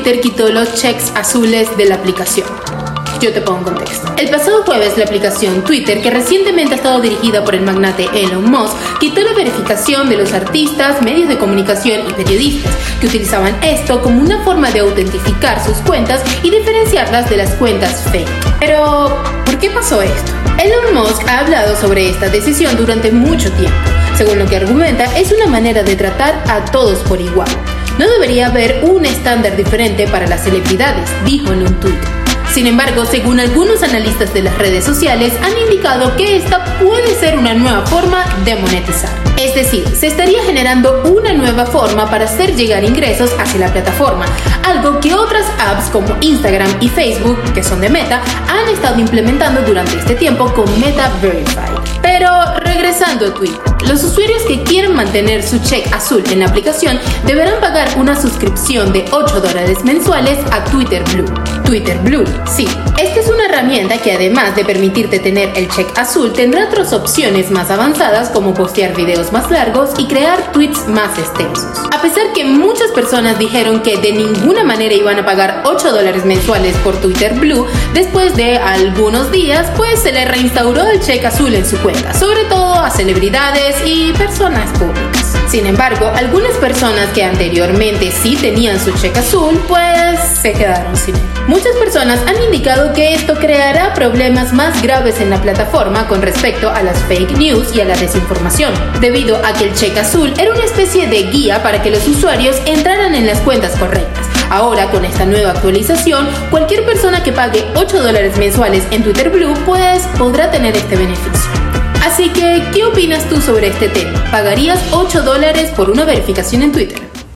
Twitter quitó los checks azules de la aplicación. Yo te pongo en contexto. El pasado jueves, la aplicación Twitter, que recientemente ha estado dirigida por el magnate Elon Musk, quitó la verificación de los artistas, medios de comunicación y periodistas, que utilizaban esto como una forma de autentificar sus cuentas y diferenciarlas de las cuentas fake. Pero, ¿por qué pasó esto? Elon Musk ha hablado sobre esta decisión durante mucho tiempo. Según lo que argumenta, es una manera de tratar a todos por igual. No debería haber un estándar diferente para las celebridades, dijo en un tuit. Sin embargo, según algunos analistas de las redes sociales, han indicado que esta puede ser una nueva forma de monetizar. Es decir, se estaría generando una nueva forma para hacer llegar ingresos hacia la plataforma, algo que otras apps como Instagram y Facebook, que son de Meta, han estado implementando durante este tiempo con Meta Verify. Pero regresando a Twitter, los usuarios que quieren mantener su check azul en la aplicación deberán pagar una suscripción de 8 dólares mensuales a Twitter Blue. Twitter Blue, sí, herramienta que además de permitirte tener el check azul, tendrá otras opciones más avanzadas como postear videos más largos y crear tweets más extensos. A pesar que muchas personas dijeron que de ninguna manera iban a pagar 8 dólares mensuales por Twitter Blue, después de algunos días, pues se le reinstauró el check azul en su cuenta, sobre todo a celebridades y personas públicas. Sin embargo, algunas personas que anteriormente sí tenían su cheque azul, pues se quedaron sin él. Muchas personas han indicado que esto creará problemas más graves en la plataforma con respecto a las fake news y a la desinformación, debido a que el cheque azul era una especie de guía para que los usuarios entraran en las cuentas correctas. Ahora, con esta nueva actualización, cualquier persona que pague 8 dólares mensuales en Twitter Blue, pues podrá tener este beneficio. Así que, ¿qué opinas tú sobre este tema? ¿Pagarías 8 dólares por una verificación en Twitter?